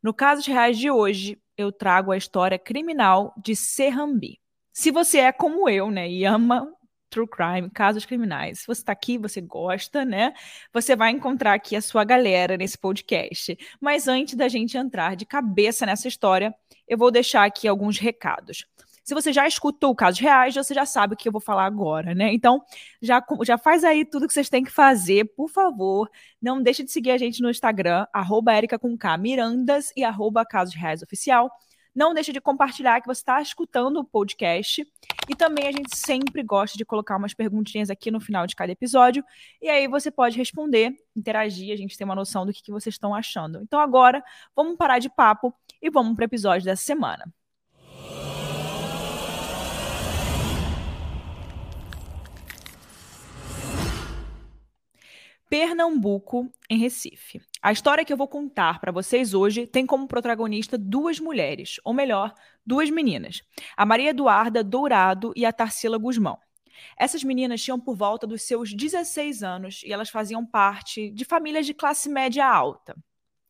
No Casos Reais de hoje, eu trago a história criminal de Serrambi. Se você é como eu, né, e ama true crime, casos criminais, se você está aqui, você gosta, né, você vai encontrar aqui a sua galera nesse podcast. Mas antes da gente entrar de cabeça nessa história, eu vou deixar aqui alguns recados. Se você já escutou casos reais, você já sabe o que eu vou falar agora, né? Então, já, já faz aí tudo que vocês têm que fazer, por favor. Não deixe de seguir a gente no Instagram, arroba Mirandas e arroba Casos Reais Oficial. Não deixe de compartilhar que você está escutando o podcast. E também a gente sempre gosta de colocar umas perguntinhas aqui no final de cada episódio. E aí você pode responder, interagir, a gente tem uma noção do que, que vocês estão achando. Então agora, vamos parar de papo e vamos para o episódio dessa semana. Pernambuco, em Recife. A história que eu vou contar para vocês hoje tem como protagonista duas mulheres, ou melhor, duas meninas: a Maria Eduarda Dourado e a Tarsila Guzmão. Essas meninas tinham por volta dos seus 16 anos e elas faziam parte de famílias de classe média alta.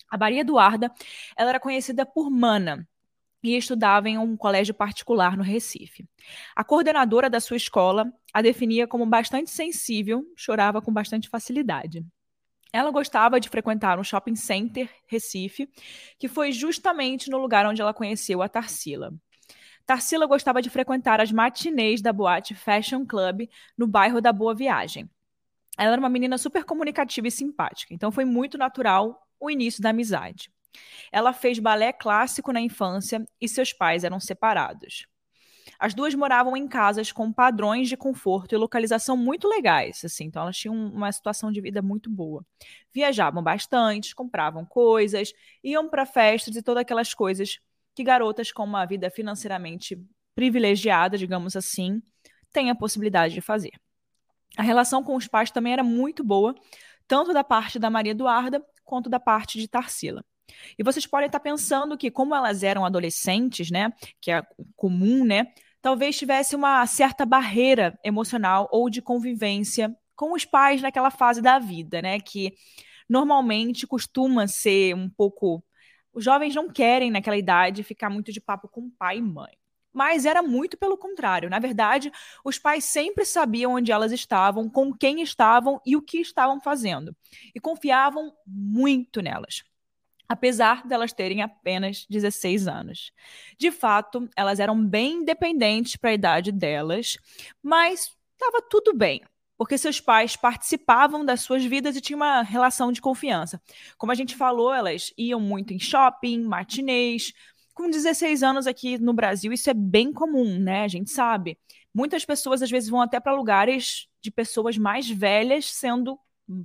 A Maria Eduarda ela era conhecida por Mana, e estudava em um colégio particular no Recife. A coordenadora da sua escola a definia como bastante sensível, chorava com bastante facilidade. Ela gostava de frequentar um shopping center Recife, que foi justamente no lugar onde ela conheceu a Tarsila. Tarsila gostava de frequentar as matinês da boate Fashion Club no bairro da Boa Viagem. Ela era uma menina super comunicativa e simpática, então foi muito natural o início da amizade. Ela fez balé clássico na infância e seus pais eram separados. As duas moravam em casas com padrões de conforto e localização muito legais, assim, então elas tinham uma situação de vida muito boa. Viajavam bastante, compravam coisas, iam para festas e todas aquelas coisas que garotas com uma vida financeiramente privilegiada, digamos assim, têm a possibilidade de fazer. A relação com os pais também era muito boa, tanto da parte da Maria Eduarda quanto da parte de Tarsila. E vocês podem estar pensando que, como elas eram adolescentes, né, que é comum, né, talvez tivesse uma certa barreira emocional ou de convivência com os pais naquela fase da vida, né, que normalmente costuma ser um pouco. Os jovens não querem, naquela idade, ficar muito de papo com pai e mãe. Mas era muito pelo contrário. Na verdade, os pais sempre sabiam onde elas estavam, com quem estavam e o que estavam fazendo. E confiavam muito nelas apesar delas terem apenas 16 anos. De fato, elas eram bem independentes para a idade delas, mas estava tudo bem, porque seus pais participavam das suas vidas e tinham uma relação de confiança. Como a gente falou, elas iam muito em shopping, matinês. Com 16 anos aqui no Brasil, isso é bem comum, né? A gente sabe. Muitas pessoas às vezes vão até para lugares de pessoas mais velhas sendo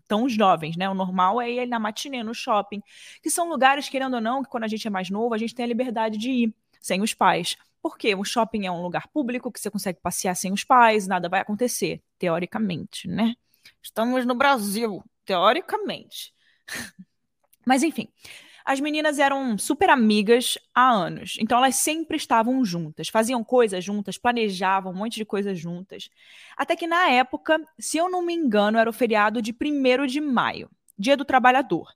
tão jovens, né? O normal é ir na matinê, no shopping, que são lugares, querendo ou não, que quando a gente é mais novo, a gente tem a liberdade de ir sem os pais. Porque o shopping é um lugar público que você consegue passear sem os pais, nada vai acontecer, teoricamente, né? Estamos no Brasil, teoricamente. Mas enfim, as meninas eram super amigas há anos, então elas sempre estavam juntas, faziam coisas juntas, planejavam um monte de coisas juntas. Até que na época, se eu não me engano, era o feriado de 1 de maio, Dia do Trabalhador.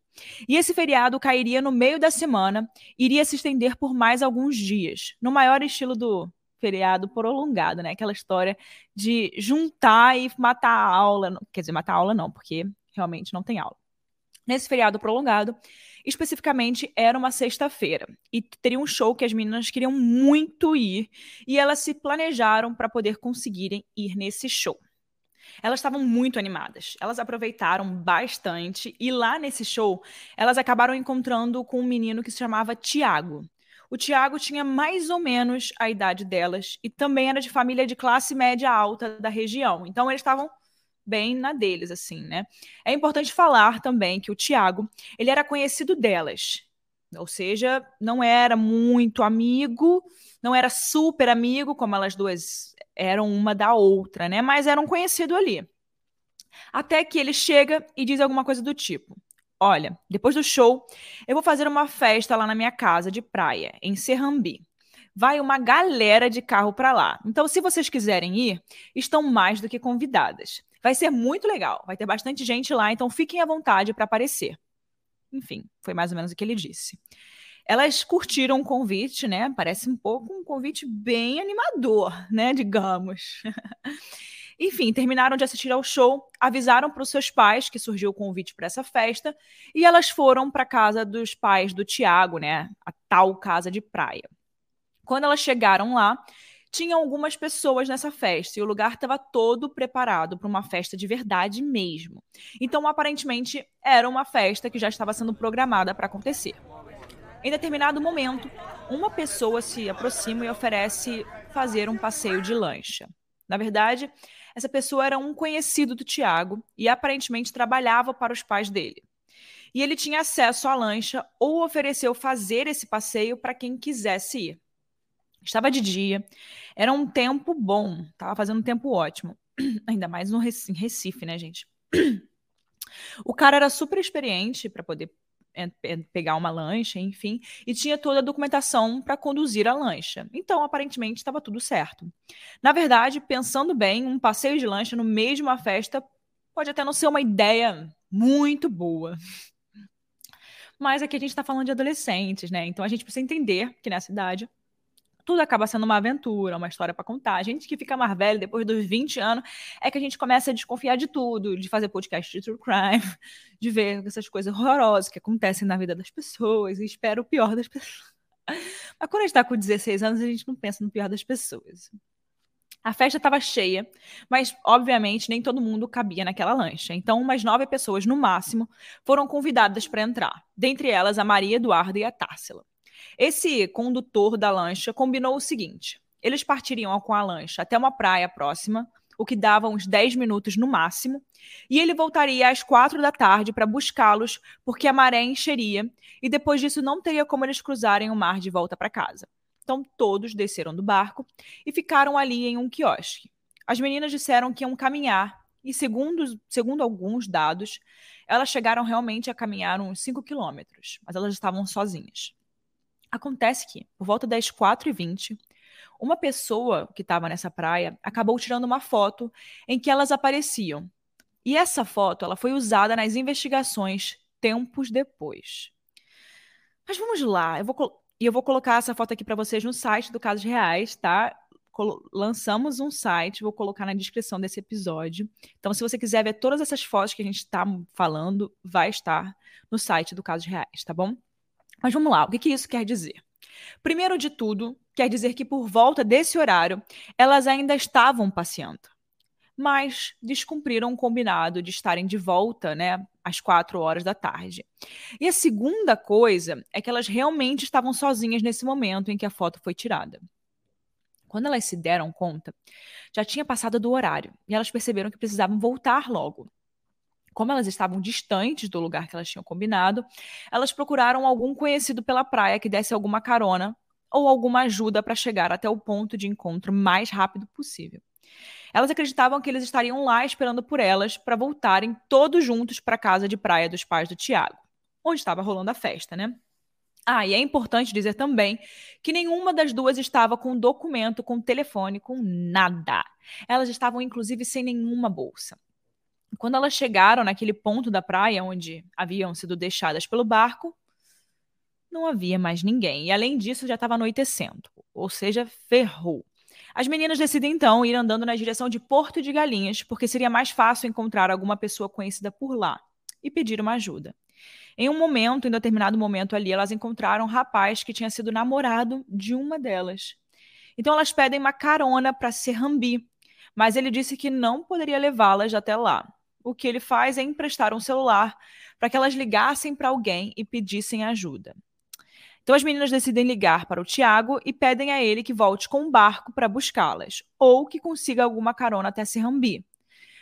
E esse feriado cairia no meio da semana, iria se estender por mais alguns dias, no maior estilo do feriado prolongado, né? Aquela história de juntar e matar a aula, quer dizer, matar a aula não, porque realmente não tem aula. Nesse feriado prolongado, Especificamente, era uma sexta-feira e teria um show que as meninas queriam muito ir e elas se planejaram para poder conseguirem ir nesse show. Elas estavam muito animadas, elas aproveitaram bastante e lá nesse show elas acabaram encontrando com um menino que se chamava Tiago. O Tiago tinha mais ou menos a idade delas e também era de família de classe média alta da região. Então eles estavam bem na deles, assim, né? É importante falar também que o Tiago, ele era conhecido delas, ou seja, não era muito amigo, não era super amigo, como elas duas eram uma da outra, né? Mas era um conhecido ali. Até que ele chega e diz alguma coisa do tipo: Olha, depois do show, eu vou fazer uma festa lá na minha casa de praia, em Serrambi. Vai uma galera de carro para lá. Então, se vocês quiserem ir, estão mais do que convidadas. Vai ser muito legal, vai ter bastante gente lá, então fiquem à vontade para aparecer. Enfim, foi mais ou menos o que ele disse. Elas curtiram o convite, né? Parece um pouco um convite bem animador, né? Digamos. Enfim, terminaram de assistir ao show, avisaram para os seus pais que surgiu o convite para essa festa e elas foram para a casa dos pais do Tiago, né? A tal casa de praia. Quando elas chegaram lá, tinham algumas pessoas nessa festa e o lugar estava todo preparado para uma festa de verdade mesmo. Então, aparentemente, era uma festa que já estava sendo programada para acontecer. Em determinado momento, uma pessoa se aproxima e oferece fazer um passeio de lancha. Na verdade, essa pessoa era um conhecido do Tiago e aparentemente trabalhava para os pais dele. E ele tinha acesso à lancha ou ofereceu fazer esse passeio para quem quisesse ir. Estava de dia, era um tempo bom, estava fazendo um tempo ótimo. Ainda mais no Recife, né, gente? O cara era super experiente para poder é, é, pegar uma lancha, enfim, e tinha toda a documentação para conduzir a lancha. Então, aparentemente, estava tudo certo. Na verdade, pensando bem, um passeio de lancha no meio de uma festa pode até não ser uma ideia muito boa. Mas aqui a gente está falando de adolescentes, né? Então a gente precisa entender que nessa idade tudo acaba sendo uma aventura, uma história para contar. A gente que fica mais velho, depois dos 20 anos, é que a gente começa a desconfiar de tudo, de fazer podcast de true crime, de ver essas coisas horrorosas que acontecem na vida das pessoas e espera o pior das pessoas. Mas quando a gente está com 16 anos, a gente não pensa no pior das pessoas. A festa estava cheia, mas obviamente nem todo mundo cabia naquela lancha. Então, umas nove pessoas no máximo foram convidadas para entrar. Dentre elas, a Maria Eduarda e a Társila. Esse condutor da lancha combinou o seguinte: eles partiriam com a lancha até uma praia próxima, o que dava uns 10 minutos no máximo, e ele voltaria às quatro da tarde para buscá-los, porque a maré encheria, e depois disso não teria como eles cruzarem o mar de volta para casa. Então todos desceram do barco e ficaram ali em um quiosque. As meninas disseram que iam caminhar, e segundo, segundo alguns dados, elas chegaram realmente a caminhar uns 5 quilômetros, mas elas estavam sozinhas. Acontece que, por volta das 4h20, uma pessoa que estava nessa praia acabou tirando uma foto em que elas apareciam. E essa foto ela foi usada nas investigações tempos depois. Mas vamos lá, eu vou e eu vou colocar essa foto aqui para vocês no site do Casos Reais, tá? lançamos um site, vou colocar na descrição desse episódio. Então, se você quiser ver todas essas fotos que a gente está falando, vai estar no site do Casos Reais, tá bom? Mas vamos lá, o que, que isso quer dizer? Primeiro de tudo, quer dizer que por volta desse horário, elas ainda estavam passeando, mas descumpriram o combinado de estarem de volta, né, às quatro horas da tarde. E a segunda coisa é que elas realmente estavam sozinhas nesse momento em que a foto foi tirada. Quando elas se deram conta, já tinha passado do horário e elas perceberam que precisavam voltar logo como elas estavam distantes do lugar que elas tinham combinado, elas procuraram algum conhecido pela praia que desse alguma carona ou alguma ajuda para chegar até o ponto de encontro mais rápido possível. Elas acreditavam que eles estariam lá esperando por elas para voltarem todos juntos para a casa de praia dos pais do Tiago, onde estava rolando a festa, né? Ah, e é importante dizer também que nenhuma das duas estava com documento, com telefone, com nada. Elas estavam, inclusive, sem nenhuma bolsa. Quando elas chegaram naquele ponto da praia onde haviam sido deixadas pelo barco, não havia mais ninguém. E além disso, já estava anoitecendo, ou seja, ferrou. As meninas decidem então ir andando na direção de Porto de Galinhas, porque seria mais fácil encontrar alguma pessoa conhecida por lá e pedir uma ajuda. Em um momento, em determinado momento ali, elas encontraram um rapaz que tinha sido namorado de uma delas. Então elas pedem uma carona para Serrambi, mas ele disse que não poderia levá-las até lá o que ele faz é emprestar um celular para que elas ligassem para alguém e pedissem ajuda. Então as meninas decidem ligar para o Tiago e pedem a ele que volte com um barco para buscá-las, ou que consiga alguma carona até Serrambi.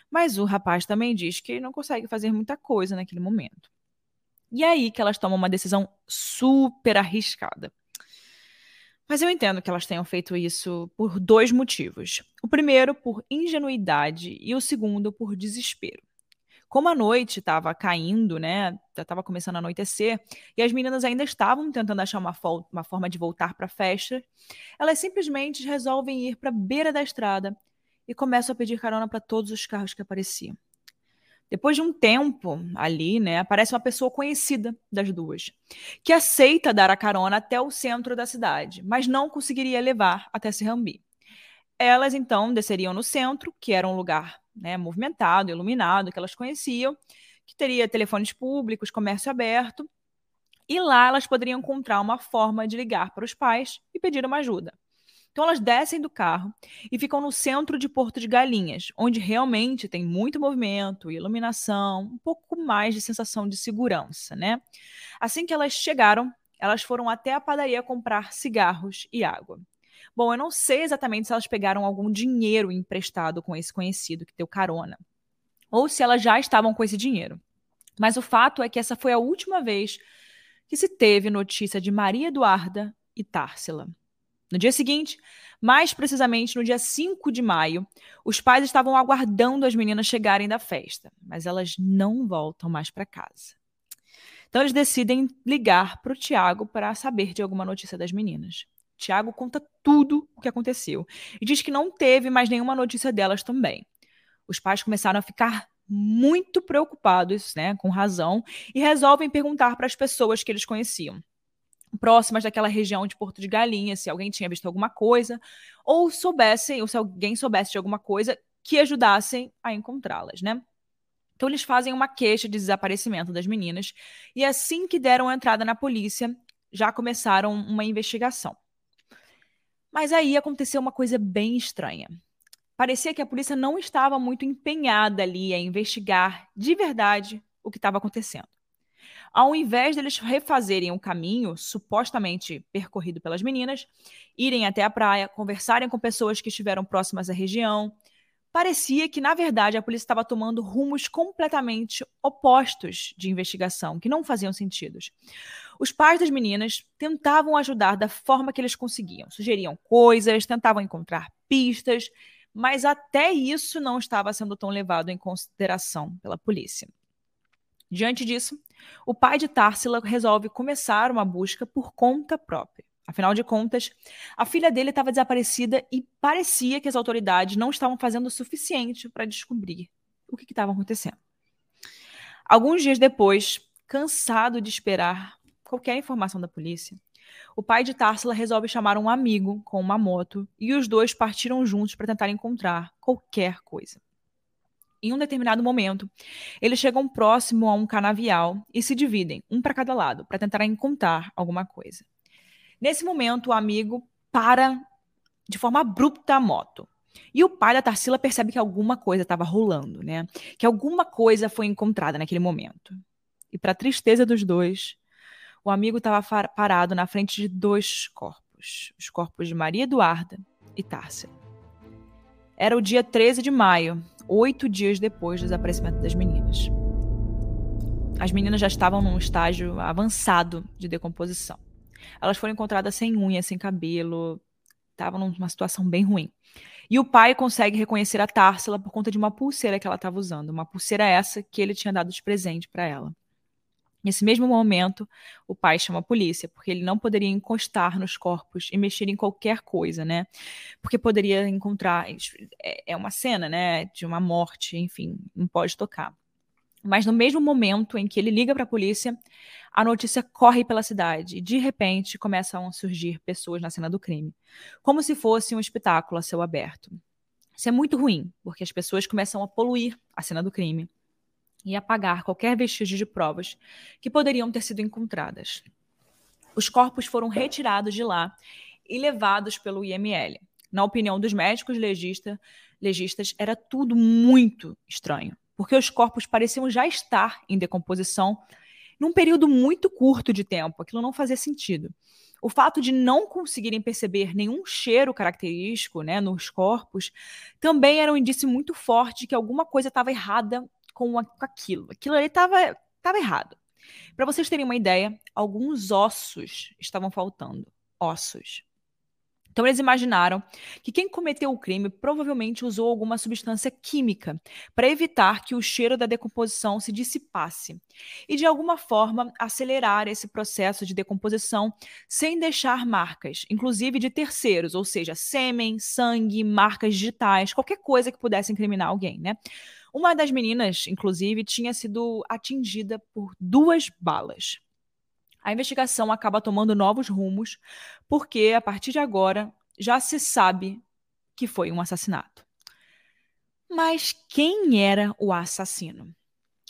Mas o rapaz também diz que não consegue fazer muita coisa naquele momento. E é aí que elas tomam uma decisão super arriscada. Mas eu entendo que elas tenham feito isso por dois motivos. O primeiro, por ingenuidade, e o segundo, por desespero. Como a noite estava caindo, né? Já estava começando a anoitecer, e as meninas ainda estavam tentando achar uma, uma forma de voltar para a festa, elas simplesmente resolvem ir para a beira da estrada e começam a pedir carona para todos os carros que apareciam. Depois de um tempo ali, né, aparece uma pessoa conhecida das duas, que aceita dar a carona até o centro da cidade, mas não conseguiria levar até Serrambi. Elas então desceriam no centro, que era um lugar né, movimentado, iluminado, que elas conheciam, que teria telefones públicos, comércio aberto, e lá elas poderiam encontrar uma forma de ligar para os pais e pedir uma ajuda. Então elas descem do carro e ficam no centro de Porto de Galinhas, onde realmente tem muito movimento, iluminação, um pouco mais de sensação de segurança, né? Assim que elas chegaram, elas foram até a padaria comprar cigarros e água. Bom, eu não sei exatamente se elas pegaram algum dinheiro emprestado com esse conhecido que deu carona, ou se elas já estavam com esse dinheiro. Mas o fato é que essa foi a última vez que se teve notícia de Maria Eduarda e Társila. No dia seguinte, mais precisamente no dia 5 de maio, os pais estavam aguardando as meninas chegarem da festa, mas elas não voltam mais para casa. Então eles decidem ligar para o Tiago para saber de alguma notícia das meninas. Tiago conta tudo o que aconteceu e diz que não teve mais nenhuma notícia delas também. Os pais começaram a ficar muito preocupados, né, com razão, e resolvem perguntar para as pessoas que eles conheciam, próximas daquela região de Porto de Galinha, se alguém tinha visto alguma coisa, ou soubessem, ou se alguém soubesse de alguma coisa que ajudassem a encontrá-las, né? Então eles fazem uma queixa de desaparecimento das meninas e assim que deram entrada na polícia, já começaram uma investigação. Mas aí aconteceu uma coisa bem estranha. Parecia que a polícia não estava muito empenhada ali a investigar de verdade o que estava acontecendo. Ao invés deles refazerem o caminho supostamente percorrido pelas meninas, irem até a praia, conversarem com pessoas que estiveram próximas à região, parecia que, na verdade, a polícia estava tomando rumos completamente opostos de investigação, que não faziam sentido. Os pais das meninas tentavam ajudar da forma que eles conseguiam, sugeriam coisas, tentavam encontrar pistas, mas até isso não estava sendo tão levado em consideração pela polícia. Diante disso, o pai de Tarsila resolve começar uma busca por conta própria. Afinal de contas, a filha dele estava desaparecida e parecia que as autoridades não estavam fazendo o suficiente para descobrir o que estava acontecendo. Alguns dias depois, cansado de esperar qualquer informação da polícia, o pai de Tarsila resolve chamar um amigo com uma moto e os dois partiram juntos para tentar encontrar qualquer coisa. Em um determinado momento, eles chegam próximo a um canavial e se dividem, um para cada lado, para tentar encontrar alguma coisa. Nesse momento, o amigo para de forma abrupta a moto. E o pai da Tarsila percebe que alguma coisa estava rolando, né? Que alguma coisa foi encontrada naquele momento. E para tristeza dos dois, o amigo estava parado na frente de dois corpos, os corpos de Maria Eduarda e Tárcia. Era o dia 13 de maio, oito dias depois do desaparecimento das meninas. As meninas já estavam num estágio avançado de decomposição. Elas foram encontradas sem unha, sem cabelo, estavam numa situação bem ruim. E o pai consegue reconhecer a Társila por conta de uma pulseira que ela estava usando, uma pulseira essa que ele tinha dado de presente para ela. Nesse mesmo momento, o pai chama a polícia, porque ele não poderia encostar nos corpos e mexer em qualquer coisa, né? Porque poderia encontrar. É, é uma cena, né? De uma morte, enfim, não pode tocar. Mas no mesmo momento em que ele liga para a polícia, a notícia corre pela cidade e de repente começam a surgir pessoas na cena do crime, como se fosse um espetáculo a céu aberto. Isso é muito ruim, porque as pessoas começam a poluir a cena do crime e apagar qualquer vestígio de provas que poderiam ter sido encontradas. Os corpos foram retirados de lá e levados pelo IML. Na opinião dos médicos legista, legistas, era tudo muito estranho, porque os corpos pareciam já estar em decomposição num período muito curto de tempo. Aquilo não fazia sentido. O fato de não conseguirem perceber nenhum cheiro característico né, nos corpos também era um indício muito forte de que alguma coisa estava errada com, aquilo. Aquilo ali estava tava errado. Para vocês terem uma ideia, alguns ossos estavam faltando. Ossos. Então eles imaginaram que quem cometeu o crime provavelmente usou alguma substância química para evitar que o cheiro da decomposição se dissipasse e de alguma forma acelerar esse processo de decomposição sem deixar marcas, inclusive de terceiros, ou seja, sêmen, sangue, marcas digitais, qualquer coisa que pudesse incriminar alguém, né? Uma das meninas, inclusive, tinha sido atingida por duas balas. A investigação acaba tomando novos rumos, porque a partir de agora já se sabe que foi um assassinato. Mas quem era o assassino?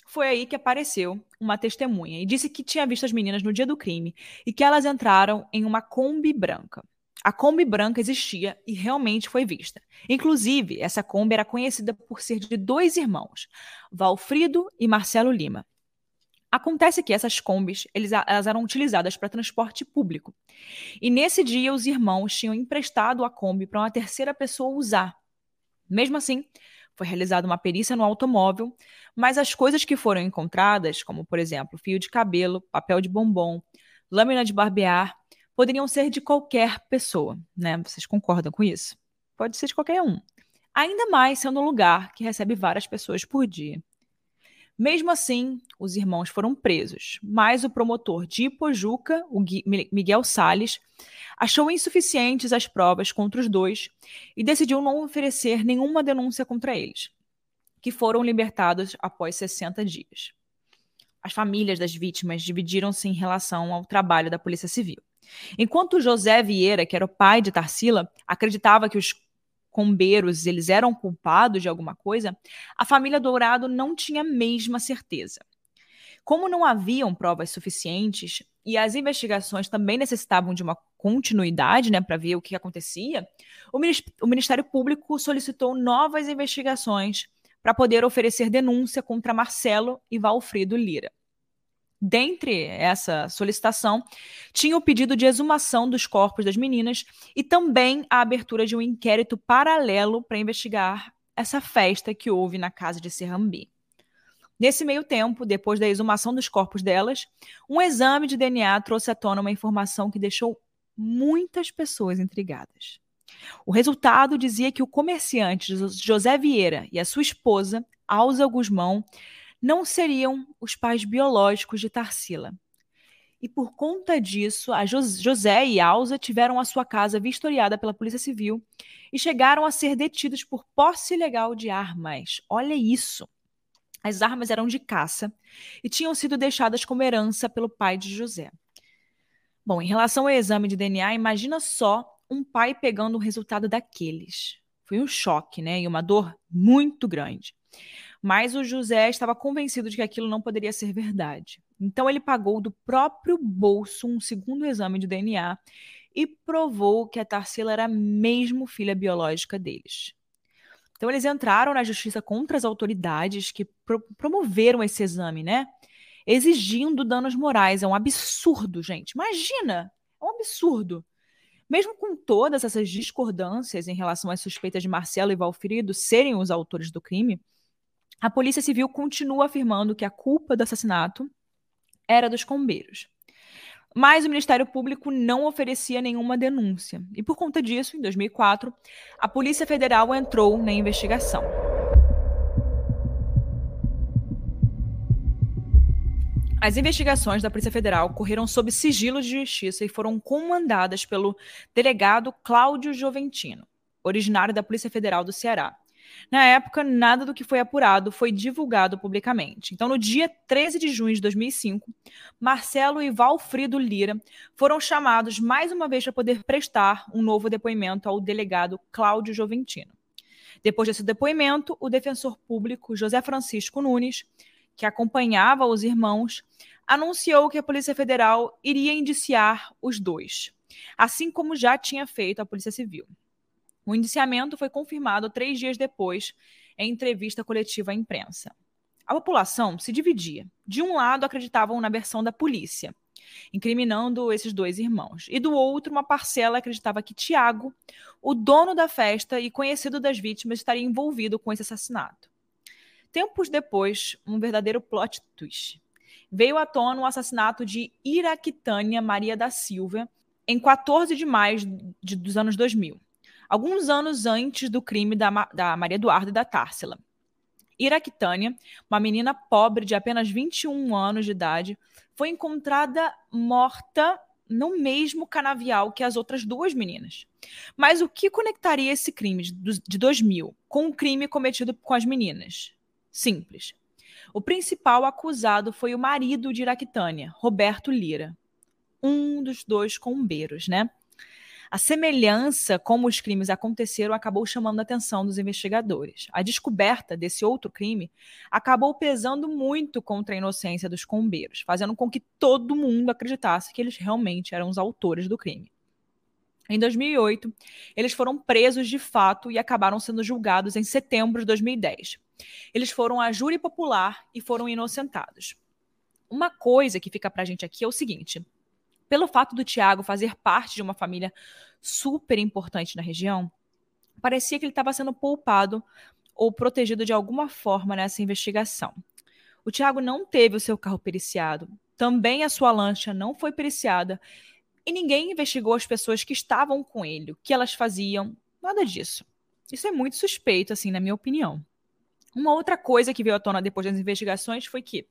Foi aí que apareceu uma testemunha e disse que tinha visto as meninas no dia do crime e que elas entraram em uma Kombi branca. A Kombi branca existia e realmente foi vista. Inclusive, essa Kombi era conhecida por ser de dois irmãos, Valfrido e Marcelo Lima. Acontece que essas combis eles, elas eram utilizadas para transporte público. E nesse dia, os irmãos tinham emprestado a Kombi para uma terceira pessoa usar. Mesmo assim, foi realizada uma perícia no automóvel, mas as coisas que foram encontradas, como por exemplo fio de cabelo, papel de bombom, lâmina de barbear, poderiam ser de qualquer pessoa, né? Vocês concordam com isso? Pode ser de qualquer um. Ainda mais sendo um lugar que recebe várias pessoas por dia. Mesmo assim, os irmãos foram presos, mas o promotor de Ipojuca, o Miguel Sales, achou insuficientes as provas contra os dois e decidiu não oferecer nenhuma denúncia contra eles, que foram libertados após 60 dias. As famílias das vítimas dividiram-se em relação ao trabalho da Polícia Civil. Enquanto José Vieira, que era o pai de Tarsila, acreditava que os combeiros eles eram culpados de alguma coisa, a família Dourado não tinha a mesma certeza. Como não haviam provas suficientes e as investigações também necessitavam de uma continuidade, né, para ver o que acontecia, o Ministério Público solicitou novas investigações para poder oferecer denúncia contra Marcelo e Valfrido Lira. Dentre essa solicitação, tinha o pedido de exumação dos corpos das meninas e também a abertura de um inquérito paralelo para investigar essa festa que houve na casa de Serrambi. Nesse meio tempo, depois da exumação dos corpos delas, um exame de DNA trouxe à tona uma informação que deixou muitas pessoas intrigadas. O resultado dizia que o comerciante José Vieira e a sua esposa, Alza Guzmão, não seriam os pais biológicos de Tarsila. E por conta disso, a José e Alza tiveram a sua casa vistoriada pela Polícia Civil e chegaram a ser detidos por posse ilegal de armas. Olha isso! As armas eram de caça e tinham sido deixadas como herança pelo pai de José. Bom, em relação ao exame de DNA, imagina só um pai pegando o resultado daqueles. Foi um choque, né? E uma dor muito grande. Mas o José estava convencido de que aquilo não poderia ser verdade. Então ele pagou do próprio bolso um segundo exame de DNA e provou que a Tarsila era mesmo filha biológica deles. Então eles entraram na justiça contra as autoridades que pro promoveram esse exame, né? Exigindo danos morais. É um absurdo, gente. Imagina! É um absurdo. Mesmo com todas essas discordâncias em relação às suspeitas de Marcelo e Valfrido serem os autores do crime, a Polícia Civil continua afirmando que a culpa do assassinato era dos combeiros. Mas o Ministério Público não oferecia nenhuma denúncia. E por conta disso, em 2004, a Polícia Federal entrou na investigação. As investigações da Polícia Federal correram sob sigilo de justiça e foram comandadas pelo delegado Cláudio Joventino, originário da Polícia Federal do Ceará. Na época, nada do que foi apurado foi divulgado publicamente. Então, no dia 13 de junho de 2005, Marcelo e Valfrido Lira foram chamados mais uma vez para poder prestar um novo depoimento ao delegado Cláudio Joventino. Depois desse depoimento, o defensor público José Francisco Nunes, que acompanhava os irmãos, anunciou que a Polícia Federal iria indiciar os dois, assim como já tinha feito a Polícia Civil. O indiciamento foi confirmado três dias depois, em entrevista coletiva à imprensa. A população se dividia. De um lado, acreditavam na versão da polícia, incriminando esses dois irmãos, e do outro, uma parcela acreditava que Tiago, o dono da festa e conhecido das vítimas, estaria envolvido com esse assassinato. Tempos depois, um verdadeiro plot twist. Veio à tona o assassinato de Iraquitânia Maria da Silva em 14 de maio de, dos anos 2000 alguns anos antes do crime da, da Maria Eduarda e da Társila. Iraquitânia, uma menina pobre de apenas 21 anos de idade, foi encontrada morta no mesmo canavial que as outras duas meninas. Mas o que conectaria esse crime de, de 2000 com o crime cometido com as meninas? Simples. O principal acusado foi o marido de Iraquitânia, Roberto Lira, um dos dois combeiros, né? A semelhança como os crimes aconteceram acabou chamando a atenção dos investigadores. A descoberta desse outro crime acabou pesando muito contra a inocência dos combeiros, fazendo com que todo mundo acreditasse que eles realmente eram os autores do crime. Em 2008, eles foram presos de fato e acabaram sendo julgados em setembro de 2010. Eles foram a júri popular e foram inocentados. Uma coisa que fica pra gente aqui é o seguinte: pelo fato do Tiago fazer parte de uma família super importante na região, parecia que ele estava sendo poupado ou protegido de alguma forma nessa investigação. O Tiago não teve o seu carro periciado, também a sua lancha não foi periciada e ninguém investigou as pessoas que estavam com ele, o que elas faziam, nada disso. Isso é muito suspeito, assim, na minha opinião. Uma outra coisa que veio à tona depois das investigações foi que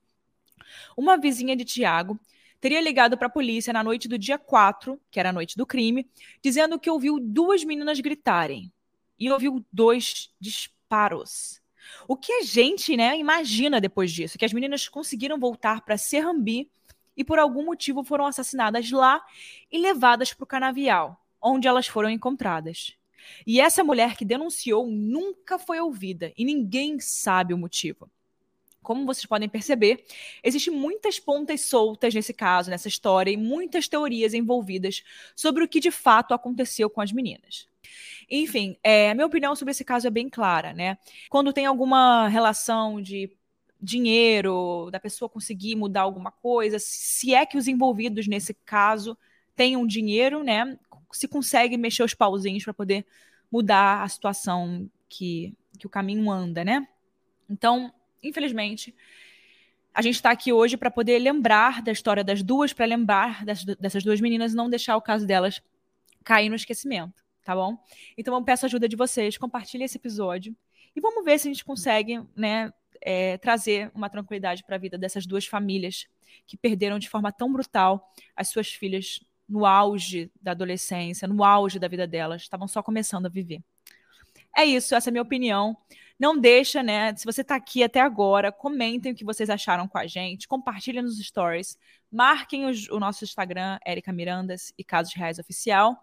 uma vizinha de Tiago teria ligado para a polícia na noite do dia 4, que era a noite do crime, dizendo que ouviu duas meninas gritarem e ouviu dois disparos. O que a gente, né, imagina depois disso? Que as meninas conseguiram voltar para Serrambi e por algum motivo foram assassinadas lá e levadas para o canavial, onde elas foram encontradas. E essa mulher que denunciou nunca foi ouvida e ninguém sabe o motivo. Como vocês podem perceber, existem muitas pontas soltas nesse caso, nessa história, e muitas teorias envolvidas sobre o que de fato aconteceu com as meninas. Enfim, é, a minha opinião sobre esse caso é bem clara, né? Quando tem alguma relação de dinheiro, da pessoa conseguir mudar alguma coisa, se é que os envolvidos nesse caso tenham dinheiro, né? Se consegue mexer os pauzinhos para poder mudar a situação que, que o caminho anda, né? Então, infelizmente, a gente está aqui hoje para poder lembrar da história das duas, para lembrar dessas, duas meninas e não deixar o caso delas cair no esquecimento, tá bom? Então eu peço a ajuda de vocês, compartilhem esse episódio e vamos ver se a gente consegue, né, é, trazer uma tranquilidade para a vida dessas duas famílias que perderam de forma tão brutal as suas filhas no auge da adolescência, no auge da vida delas, estavam só começando a viver. É isso, essa é a minha opinião. Não deixa, né? Se você está aqui até agora, comentem o que vocês acharam com a gente, compartilhem nos stories, marquem o nosso Instagram, Erika Mirandas e Casos Reais Oficial.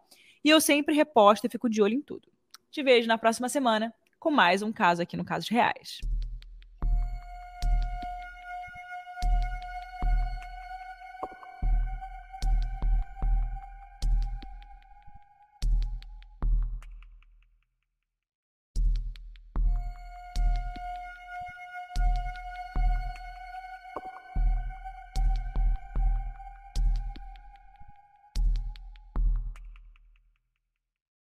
E eu sempre reposto e fico de olho em tudo. Te vejo na próxima semana com mais um caso aqui no Casos Reais.